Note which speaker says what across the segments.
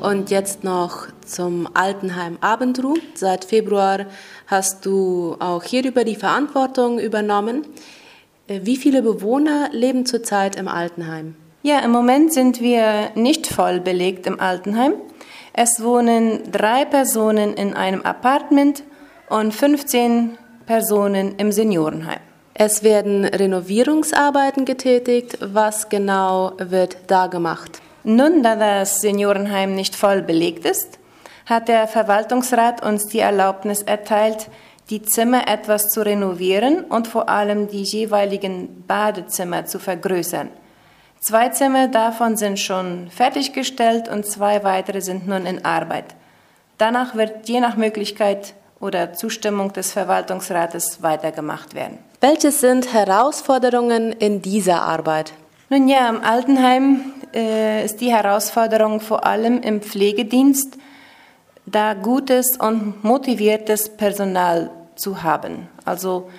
Speaker 1: Und jetzt noch zum Altenheim Abendruh. Seit Februar hast du auch hierüber die Verantwortung übernommen. Äh, wie viele Bewohner leben zurzeit im Altenheim?
Speaker 2: Ja, im Moment sind wir nicht voll belegt im Altenheim. Es wohnen drei Personen in einem Apartment und 15 Personen im Seniorenheim.
Speaker 1: Es werden Renovierungsarbeiten getätigt. Was genau wird da gemacht?
Speaker 2: Nun, da das Seniorenheim nicht voll belegt ist, hat der Verwaltungsrat uns die Erlaubnis erteilt, die Zimmer etwas zu renovieren und vor allem die jeweiligen Badezimmer zu vergrößern. Zwei Zimmer davon sind schon fertiggestellt und zwei weitere sind nun in Arbeit. Danach wird je nach Möglichkeit oder Zustimmung des Verwaltungsrates weitergemacht werden.
Speaker 1: Welches sind Herausforderungen in dieser Arbeit?
Speaker 2: Nun ja, im Altenheim äh, ist die Herausforderung vor allem im Pflegedienst, da gutes und motiviertes Personal zu haben. Also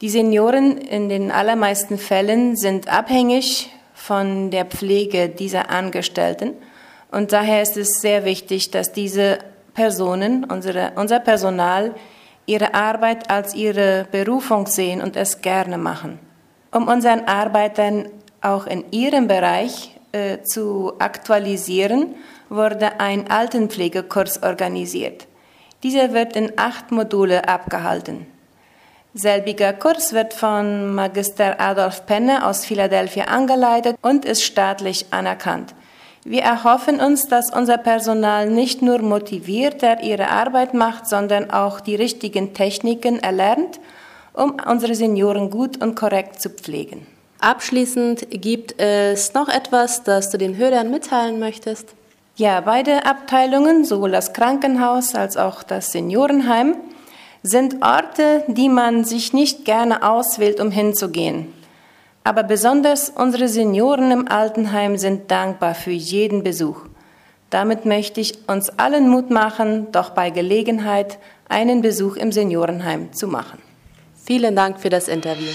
Speaker 2: die Senioren in den allermeisten Fällen sind abhängig von der Pflege dieser Angestellten. Und daher ist es sehr wichtig, dass diese Personen, unsere, unser Personal, ihre Arbeit als ihre Berufung sehen und es gerne machen. Um unseren Arbeitern auch in ihrem Bereich äh, zu aktualisieren, wurde ein Altenpflegekurs organisiert. Dieser wird in acht Module abgehalten. Selbiger Kurs wird von Magister Adolf Penne aus Philadelphia angeleitet und ist staatlich anerkannt. Wir erhoffen uns, dass unser Personal nicht nur motivierter ihre Arbeit macht, sondern auch die richtigen Techniken erlernt, um unsere Senioren gut und korrekt zu pflegen.
Speaker 1: Abschließend gibt es noch etwas, das du den Hörern mitteilen möchtest?
Speaker 2: Ja, beide Abteilungen, sowohl das Krankenhaus als auch das Seniorenheim, sind Orte, die man sich nicht gerne auswählt, um hinzugehen. Aber besonders unsere Senioren im Altenheim sind dankbar für jeden Besuch. Damit möchte ich uns allen Mut machen, doch bei Gelegenheit einen Besuch im Seniorenheim zu machen.
Speaker 1: Vielen Dank für das Interview.